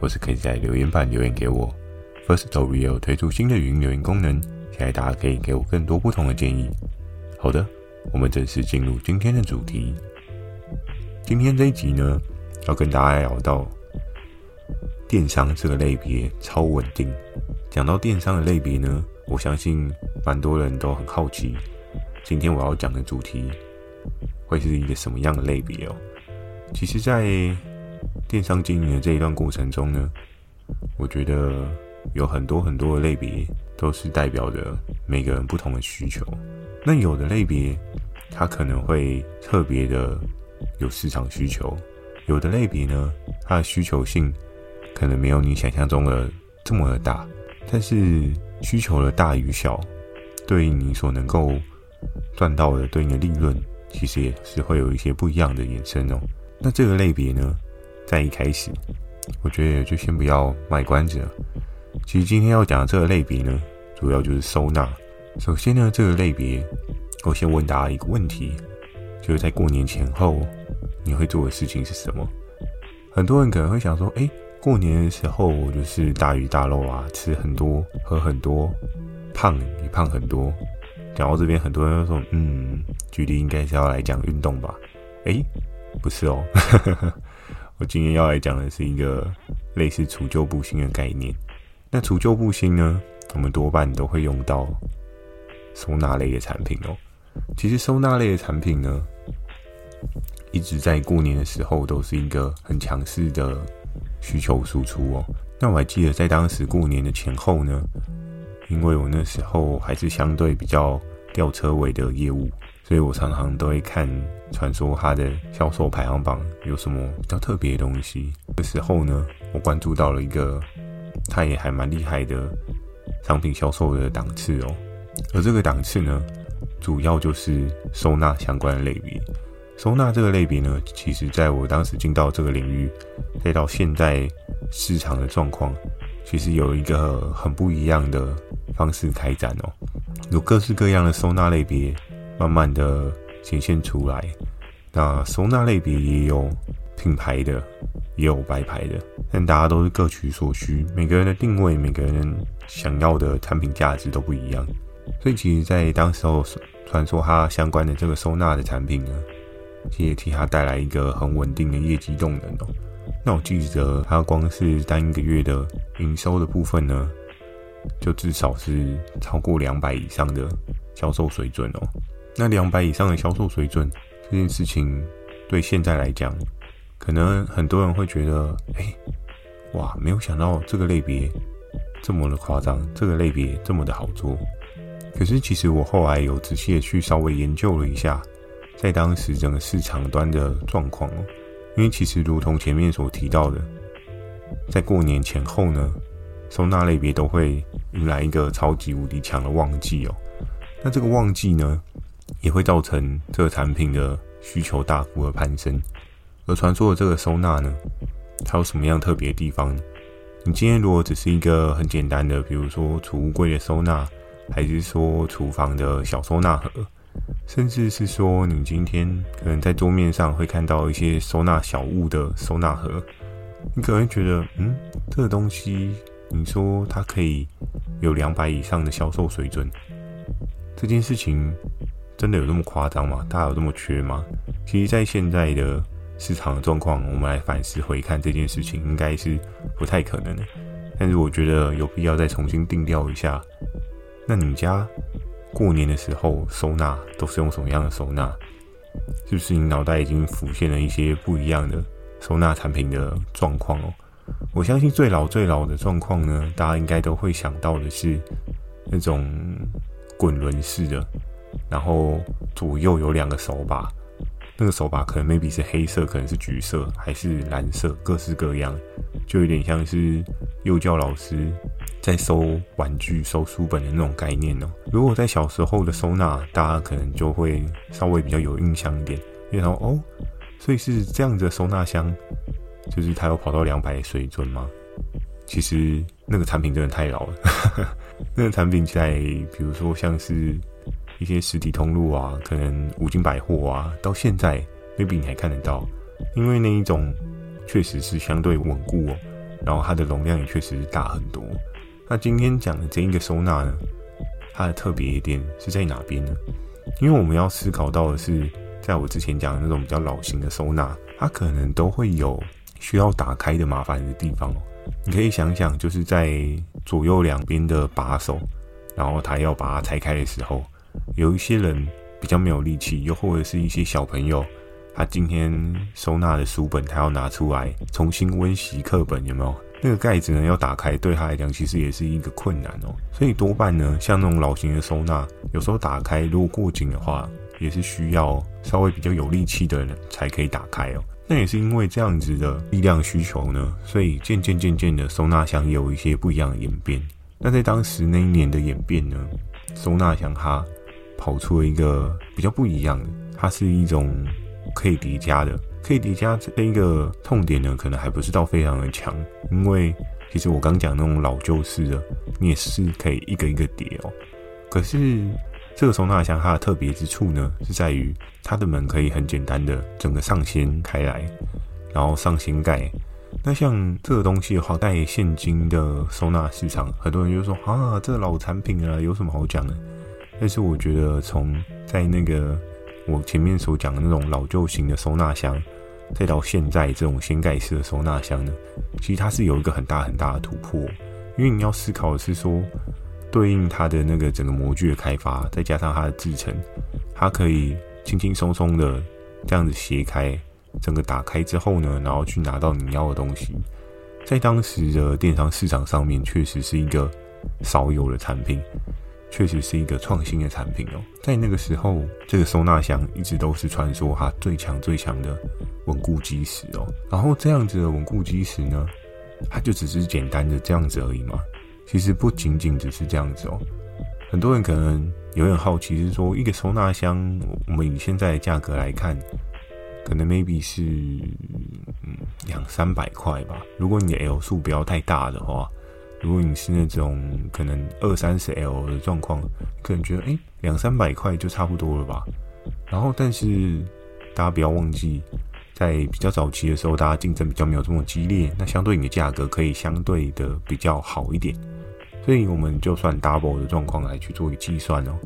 或是可以在留言板留言给我。Firstory 有推出新的语音留言功能，期待大家可以给我更多不同的建议。好的，我们正式进入今天的主题。今天这一集呢，要跟大家聊到电商这个类别超稳定。讲到电商的类别呢，我相信蛮多人都很好奇，今天我要讲的主题会是一个什么样的类别哦。其实，在电商经营的这一段过程中呢，我觉得有很多很多的类别都是代表着每个人不同的需求。那有的类别，它可能会特别的有市场需求；有的类别呢，它的需求性可能没有你想象中的这么的大。但是需求的大与小，对于你所能够赚到的对应的利润，其实也是会有一些不一样的衍生哦。那这个类别呢，在一开始，我觉得就先不要卖关子了。其实今天要讲的这个类别呢，主要就是收纳。首先呢，这个类别，我先问大家一个问题，就是在过年前后，你会做的事情是什么？很多人可能会想说，诶，过年的时候就是大鱼大肉啊，吃很多，喝很多，胖也胖很多。讲到这边，很多人都说，嗯，距离应该是要来讲运动吧？诶。不是哦，我今天要来讲的是一个类似除旧布新的概念。那除旧布新呢，我们多半都会用到收纳类的产品哦。其实收纳类的产品呢，一直在过年的时候都是一个很强势的需求输出哦。那我还记得在当时过年的前后呢，因为我那时候还是相对比较吊车尾的业务。所以我常常都会看传说它的销售排行榜有什么比较特别的东西。这时候呢，我关注到了一个，它也还蛮厉害的商品销售的档次哦。而这个档次呢，主要就是收纳相关的类别。收纳这个类别呢，其实在我当时进到这个领域，再到现在市场的状况，其实有一个很不一样的方式开展哦。有各式各样的收纳类别。慢慢的显现出来，那收纳类别也有品牌的，也有白牌的，但大家都是各取所需，每个人的定位，每个人想要的产品价值都不一样，所以其实，在当时候传说它相关的这个收纳的产品呢，也替它带来一个很稳定的业绩动能哦。那我记得它光是单一个月的营收的部分呢，就至少是超过两百以上的销售水准哦。那两百以上的销售水准这件事情，对现在来讲，可能很多人会觉得，哎，哇，没有想到这个类别这么的夸张，这个类别这么的好做。可是其实我后来有仔细的去稍微研究了一下，在当时整个市场端的状况哦，因为其实如同前面所提到的，在过年前后呢，收纳类别都会迎来一个超级无敌强的旺季哦。那这个旺季呢，也会造成这个产品的需求大幅的攀升，而传说的这个收纳呢，它有什么样特别的地方呢？你今天如果只是一个很简单的，比如说储物柜的收纳，还是说厨房的小收纳盒，甚至是说你今天可能在桌面上会看到一些收纳小物的收纳盒，你可能会觉得，嗯，这个东西，你说它可以有两百以上的销售水准，这件事情。真的有那么夸张吗？大家有这么缺吗？其实，在现在的市场的状况，我们来反思回看这件事情，应该是不太可能的。但是，我觉得有必要再重新定调一下。那你们家过年的时候收纳都是用什么样的收纳？是不是你脑袋已经浮现了一些不一样的收纳产品的状况哦？我相信最老最老的状况呢，大家应该都会想到的是那种滚轮式的。然后左右有两个手把，那个手把可能 maybe 是黑色，可能是橘色，还是蓝色，各式各样。就有点像是幼教老师在收玩具、收书本的那种概念哦。如果在小时候的收纳，大家可能就会稍微比较有印象一点，然后哦，所以是这样子的收纳箱，就是它有跑到两百水准吗？其实那个产品真的太老了，那个产品在比如说像是一些实体通路啊，可能五金百货啊，到现在 maybe 你还看得到，因为那一种。确实是相对稳固哦，然后它的容量也确实是大很多。那今天讲的这一个收纳呢，它的特别一点是在哪边呢？因为我们要思考到的是，在我之前讲的那种比较老型的收纳，它可能都会有需要打开的麻烦的地方哦。你可以想想，就是在左右两边的把手，然后它要把它拆开的时候，有一些人比较没有力气，又或者是一些小朋友。他今天收纳的书本，他要拿出来重新温习课本，有没有？那个盖子呢？要打开，对他来讲其实也是一个困难哦。所以多半呢，像那种老型的收纳，有时候打开如果过紧的话，也是需要稍微比较有力气的人才可以打开哦。那也是因为这样子的力量需求呢，所以渐渐渐渐的收纳箱也有一些不一样的演变。那在当时那一年的演变呢，收纳箱它跑出了一个比较不一样的，它是一种。可以叠加的，可以叠加这一个痛点呢，可能还不是到非常的强，因为其实我刚讲那种老旧式的，你也是可以一个一个叠哦。可是这个收纳箱它的特别之处呢，是在于它的门可以很简单的整个上掀开来，然后上掀盖。那像这个东西的话，在现今的收纳市场，很多人就说啊，这老产品啊，有什么好讲的？但是我觉得从在那个。我前面所讲的那种老旧型的收纳箱，再到现在这种掀盖式的收纳箱呢，其实它是有一个很大很大的突破。因为你要思考的是说，对应它的那个整个模具的开发，再加上它的制成，它可以轻轻松松的这样子斜开，整个打开之后呢，然后去拿到你要的东西，在当时的电商市场上面，确实是一个少有的产品。确实是一个创新的产品哦，在那个时候，这个收纳箱一直都是传说它最强最强的稳固基石哦。然后这样子的稳固基石呢，它就只是简单的这样子而已嘛。其实不仅仅只是这样子哦。很多人可能有点好奇，是说一个收纳箱，我们以现在的价格来看，可能 maybe 是嗯两三百块吧。如果你的 L 数不要太大的话。如果你是那种可能二三十 L 的状况，可能觉得诶两三百块就差不多了吧。然后，但是大家不要忘记，在比较早期的时候，大家竞争比较没有这么激烈，那相对你的价格可以相对的比较好一点。所以，我们就算 double 的状况来去做一个计算哦。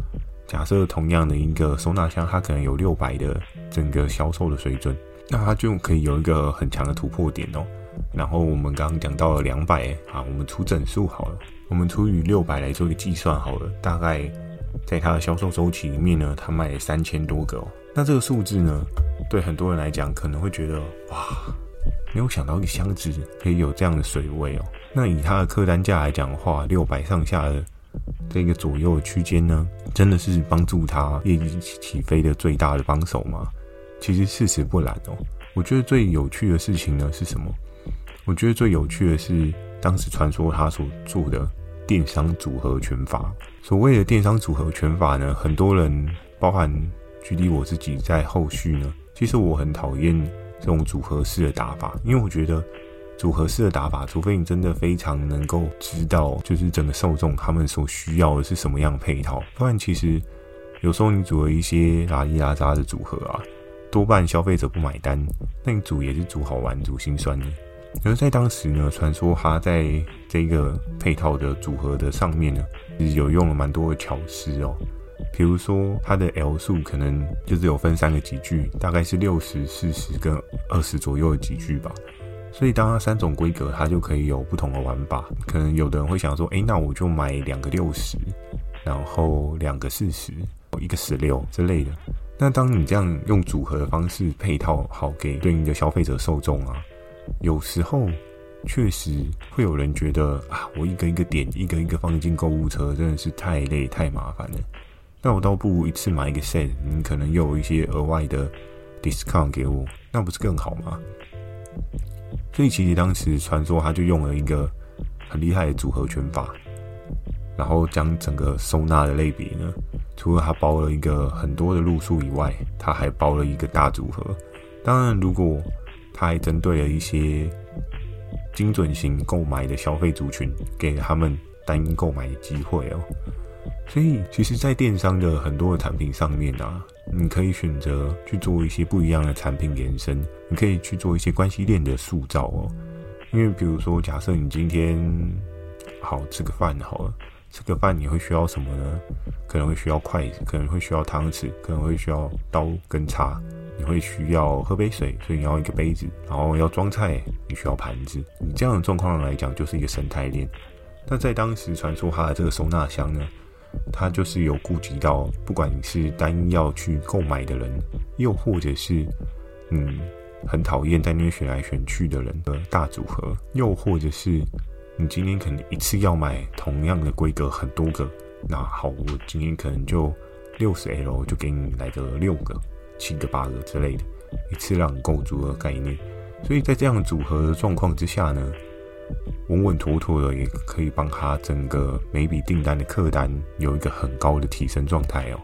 假设同样的一个收纳箱，它可能有六百的整个销售的水准，那它就可以有一个很强的突破点哦。然后我们刚刚讲到了两百啊，我们除整数好了，我们除以六百来做一个计算好了。大概在它的销售周期里面呢，它卖了三千多个哦。那这个数字呢，对很多人来讲可能会觉得哇，没有想到一个箱子可以有这样的水位哦。那以它的客单价来讲的话，六百上下的这个左右的区间呢，真的是帮助它业绩起飞的最大的帮手吗？其实事实不然哦。我觉得最有趣的事情呢是什么？我觉得最有趣的是，当时传说他所做的电商组合拳法。所谓的电商组合拳法呢，很多人，包含举例我自己，在后续呢，其实我很讨厌这种组合式的打法，因为我觉得组合式的打法，除非你真的非常能够知道，就是整个受众他们所需要的是什么样配套，不然其实有时候你组了一些拉里拉杂的组合啊，多半消费者不买单，那你组也是组好玩，组心酸的。而在当时呢，传说他在这个配套的组合的上面呢，是有用了蛮多的巧思哦。比如说，它的 L 数可能就是有分三个级距，大概是六十、四十跟二十左右的级距吧。所以，当它三种规格，它就可以有不同的玩法。可能有的人会想说，诶，那我就买两个六十，然后两个四十，一个十六之类的。那当你这样用组合的方式配套好给对应的消费者受众啊。有时候确实会有人觉得啊，我一个一个点，一个一个放进购物车，真的是太累太麻烦了。那我倒不如一次买一个 set，你可能又有一些额外的 discount 给我，那不是更好吗？所以其实当时传说他就用了一个很厉害的组合拳法，然后将整个收纳的类别呢，除了他包了一个很多的路数以外，他还包了一个大组合。当然，如果他还针对了一些精准型购买的消费族群，给他们单一购买的机会哦。所以，其实，在电商的很多的产品上面啊，你可以选择去做一些不一样的产品延伸，你可以去做一些关系链的塑造哦。因为，比如说，假设你今天好吃个饭好了，吃个饭你会需要什么呢？可能会需要筷子，可能会需要汤匙，可能会需要刀跟叉，你会需要喝杯水，所以你要一个杯子，然后要装菜，你需要盘子。你这样的状况来讲，就是一个生态链。那在当时传说它的这个收纳箱呢？它就是有顾及到，不管你是单一要去购买的人，又或者是嗯很讨厌在那边选来选去的人的大组合，又或者是你今天可能一次要买同样的规格很多个，那好，我今天可能就六十 L 就给你来个六个、七个、八个之类的，一次让你够足的概念。所以在这样组合的状况之下呢，稳稳妥妥的，也可以帮他整个每笔订单的客单有一个很高的提升状态哦。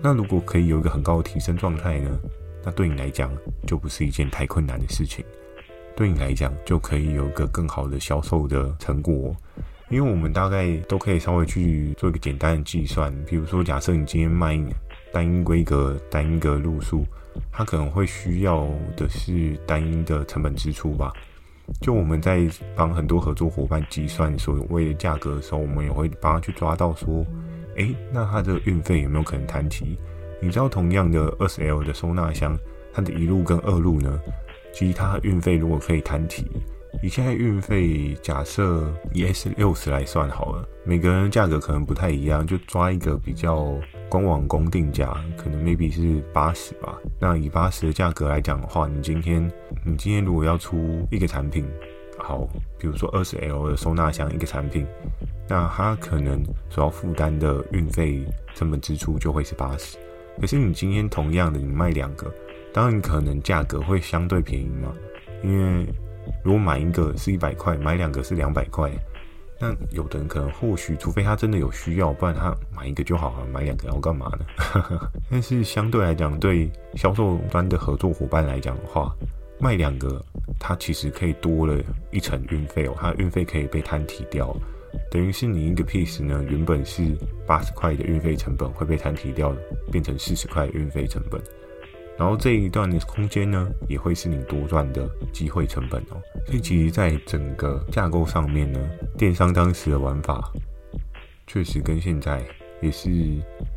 那如果可以有一个很高的提升状态呢，那对你来讲就不是一件太困难的事情。对你来讲就可以有一个更好的销售的成果哦。因为我们大概都可以稍微去做一个简单的计算，比如说假设你今天卖单一规格、单一个路数，它可能会需要的是单一的成本支出吧。就我们在帮很多合作伙伴计算所谓的价格的时候，我们也会帮他去抓到说，诶，那他的运费有没有可能摊提？你知道，同样的二十 L 的收纳箱，它的一路跟二路呢，其实它运费如果可以摊提。以现在运费假设以 S 六十来算好了，每个人价格可能不太一样，就抓一个比较官网公定价，可能 maybe 是八十吧。那以八十的价格来讲的话，你今天你今天如果要出一个产品，好，比如说二十 L 的收纳箱一个产品，那它可能所要负担的运费成本支出就会是八十。可是你今天同样的你卖两个，当然可能价格会相对便宜嘛，因为。如果买一个是一百块，买两个是两百块，那有的人可能或许，除非他真的有需要，不然他买一个就好了，买两个要干嘛呢？但是相对来讲，对销售端的合作伙伴来讲的话，卖两个，它其实可以多了一层运费哦，它运费可以被摊提掉，等于是你一个 piece 呢，原本是八十块的运费成本会被摊提掉，变成四十块的运费成本。然后这一段的空间呢，也会是你多赚的机会成本哦。所以其实，在整个架构上面呢，电商当时的玩法，确实跟现在也是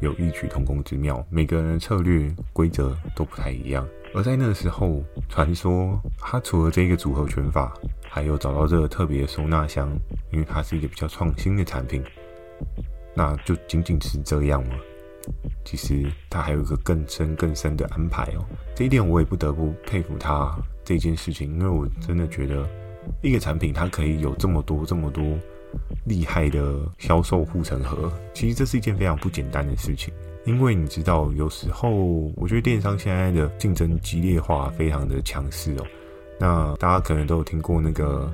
有异曲同工之妙。每个人的策略规则都不太一样。而在那个时候，传说它除了这个组合拳法，还有找到这个特别收纳箱，因为它是一个比较创新的产品，那就仅仅是这样吗？其实他还有一个更深更深的安排哦，这一点我也不得不佩服他这件事情，因为我真的觉得一个产品它可以有这么多这么多厉害的销售护城河，其实这是一件非常不简单的事情。因为你知道，有时候我觉得电商现在的竞争激烈化非常的强势哦，那大家可能都有听过那个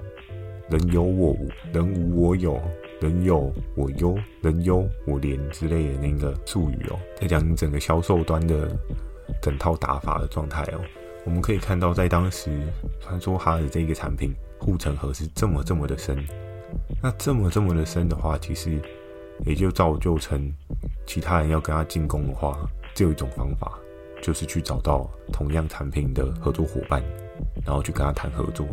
人有我无，人无我有。人有我优，人优我廉之类的那个术语哦，在讲你整个销售端的整套打法的状态哦。我们可以看到，在当时传说哈的这个产品护城河是这么这么的深。那这么这么的深的话，其实也就造就成其他人要跟他进攻的话，只有一种方法，就是去找到同样产品的合作伙伴，然后去跟他谈合作。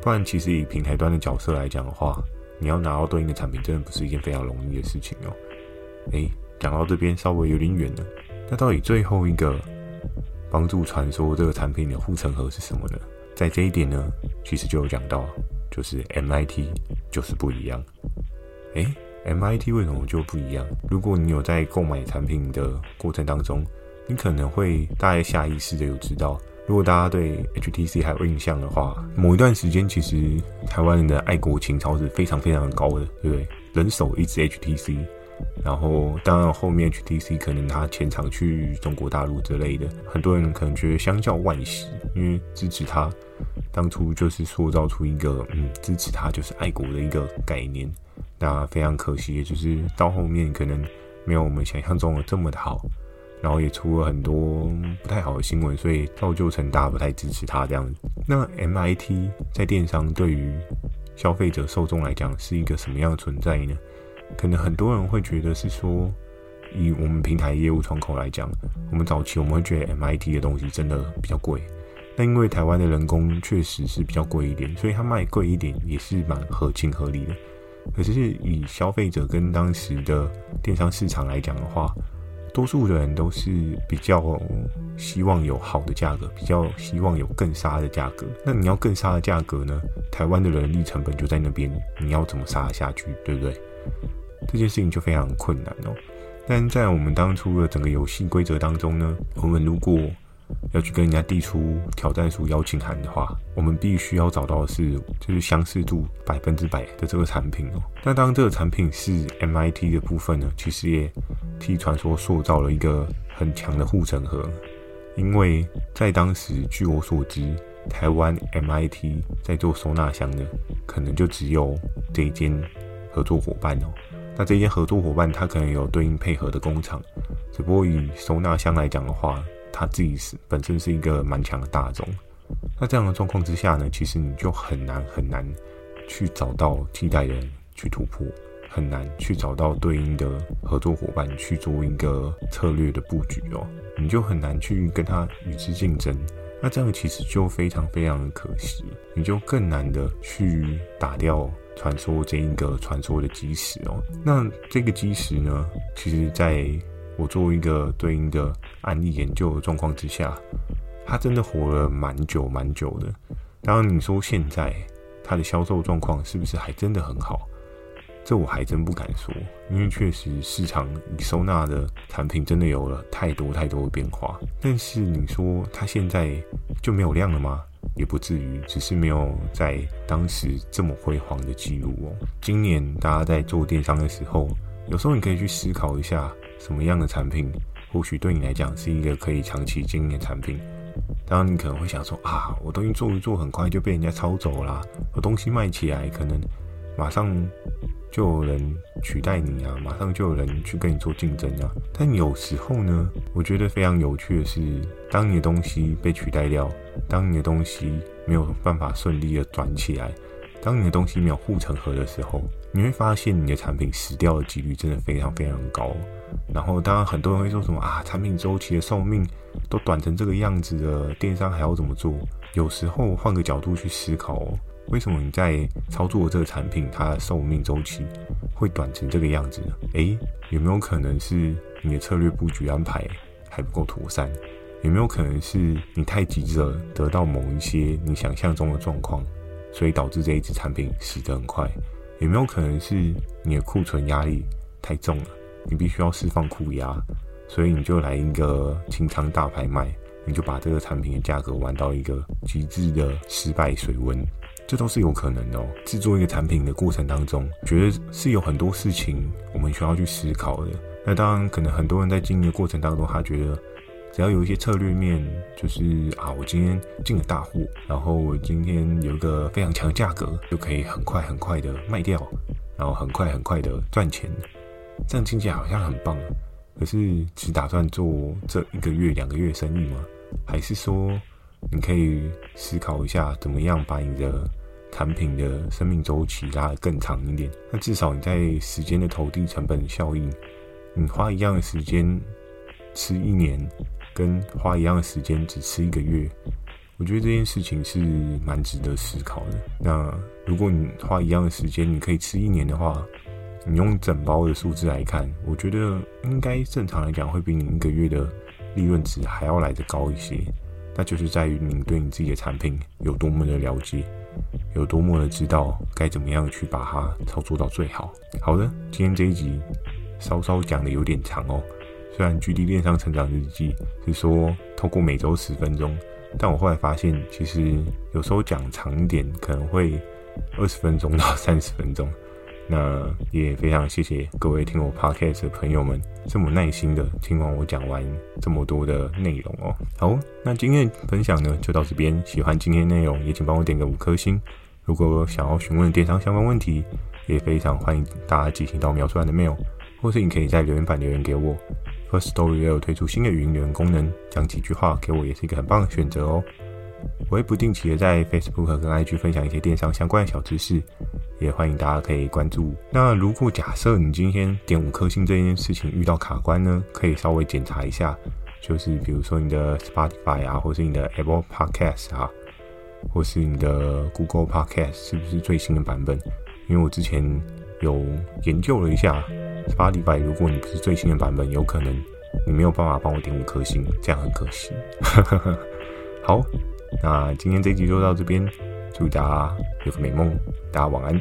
不然，其实以平台端的角色来讲的话，你要拿到对应的产品，真的不是一件非常容易的事情哦。诶，讲到这边稍微有点远了。那到底最后一个帮助传说这个产品的护城河是什么呢？在这一点呢，其实就有讲到，就是 MIT 就是不一样。诶，MIT 为什么就不一样？如果你有在购买产品的过程当中，你可能会大概下意识的有知道。如果大家对 HTC 还有印象的话，某一段时间其实台湾人的爱国情操是非常非常的高的，对不对？人手一支 HTC，然后当然后面 HTC 可能他前场去中国大陆之类的，很多人可能觉得相较惋惜，因为支持他当初就是塑造出一个嗯支持他就是爱国的一个概念。那非常可惜，就是到后面可能没有我们想象中的这么的好，然后也出了很多不太好的新闻，所以造就成大家不太支持他这样子。那 MIT 在电商对于消费者受众来讲是一个什么样的存在呢？可能很多人会觉得是说，以我们平台业务窗口来讲，我们早期我们会觉得 MIT 的东西真的比较贵，那因为台湾的人工确实是比较贵一点，所以它卖贵一点也是蛮合情合理的。可是以消费者跟当时的电商市场来讲的话，多数的人都是比较希望有好的价格，比较希望有更杀的价格。那你要更杀的价格呢？台湾的人力成本就在那边，你要怎么杀下去，对不对？这件事情就非常困难哦。但在我们当初的整个游戏规则当中呢，我们如果要去跟人家递出挑战书邀请函的话，我们必须要找到的是就是相似度百分之百的这个产品哦。那当这个产品是 MIT 的部分呢，其实也替传说塑造了一个很强的护城河，因为在当时据我所知，台湾 MIT 在做收纳箱的可能就只有这一间合作伙伴哦。那这间合作伙伴它可能有对应配合的工厂，只不过以收纳箱来讲的话，他自己是本身是一个蛮强的大众，那这样的状况之下呢，其实你就很难很难去找到替代人去突破，很难去找到对应的合作伙伴去做一个策略的布局哦，你就很难去跟他与之竞争，那这样其实就非常非常的可惜，你就更难的去打掉传说这一个传说的基石哦。那这个基石呢，其实在我做一个对应的案例研究的状况之下，它真的活了蛮久蛮久的。当然，你说现在它的销售状况是不是还真的很好？这我还真不敢说，因为确实市场收纳的产品真的有了太多太多的变化。但是你说它现在就没有量了吗？也不至于，只是没有在当时这么辉煌的记录哦。今年大家在做电商的时候，有时候你可以去思考一下。什么样的产品，或许对你来讲是一个可以长期经营的产品？当然，你可能会想说啊，我东西做一做，很快就被人家抄走啦。我东西卖起来，可能马上就有人取代你啊，马上就有人去跟你做竞争啊。但有时候呢，我觉得非常有趣的是，当你的东西被取代掉，当你的东西没有办法顺利的转起来，当你的东西没有护城河的时候，你会发现你的产品死掉的几率真的非常非常高。然后，当然很多人会说什么啊，产品周期的寿命都短成这个样子了，电商还要怎么做？有时候换个角度去思考，为什么你在操作这个产品，它的寿命周期会短成这个样子呢？诶，有没有可能是你的策略布局安排还不够妥善？有没有可能是你太急着得到某一些你想象中的状况，所以导致这一支产品死得很快？有没有可能是你的库存压力太重了？你必须要释放库压，所以你就来一个清仓大拍卖，你就把这个产品的价格玩到一个极致的失败水温，这都是有可能的哦。制作一个产品的过程当中，觉得是有很多事情我们需要去思考的。那当然，可能很多人在经营的过程当中，他觉得只要有一些策略面，就是啊，我今天进了大户，然后我今天有一个非常强的价格，就可以很快很快的卖掉，然后很快很快的赚钱。这样听起来好像很棒，可是只打算做这一个月、两个月生意吗？还是说你可以思考一下，怎么样把你的产品的生命周期拉得更长一点？那至少你在时间的投递成本效应，你花一样的时间吃一年，跟花一样的时间只吃一个月，我觉得这件事情是蛮值得思考的。那如果你花一样的时间，你可以吃一年的话，你用整包的数字来看，我觉得应该正常来讲会比你一个月的利润值还要来得高一些。那就是在于你对你自己的产品有多么的了解，有多么的知道该怎么样去把它操作到最好。好的，今天这一集稍稍讲的有点长哦。虽然距离恋上成长日记是说透过每周十分钟，但我后来发现，其实有时候讲长一点可能会二十分钟到 三十分钟。那也非常谢谢各位听我 podcast 的朋友们，这么耐心的听完我讲完这么多的内容哦。好，那今天的分享呢就到这边。喜欢今天内容，也请帮我点个五颗星。如果想要询问电商相关问题，也非常欢迎大家寄信到描述栏的 mail，或是你可以在留言板留言给我。Firstory 也有推出新的语音留言功能，讲几句话给我也是一个很棒的选择哦。我会不定期的在 Facebook 跟 IG 分享一些电商相关的小知识。也欢迎大家可以关注。那如果假设你今天点五颗星这件事情遇到卡关呢，可以稍微检查一下，就是比如说你的 Spotify 啊，或是你的 Apple Podcast 啊，或是你的 Google Podcast 是不是最新的版本？因为我之前有研究了一下，Spotify 如果你不是最新的版本，有可能你没有办法帮我点五颗星，这样很可惜。好，那今天这集就到这边。祝大家有个美梦，大家晚安。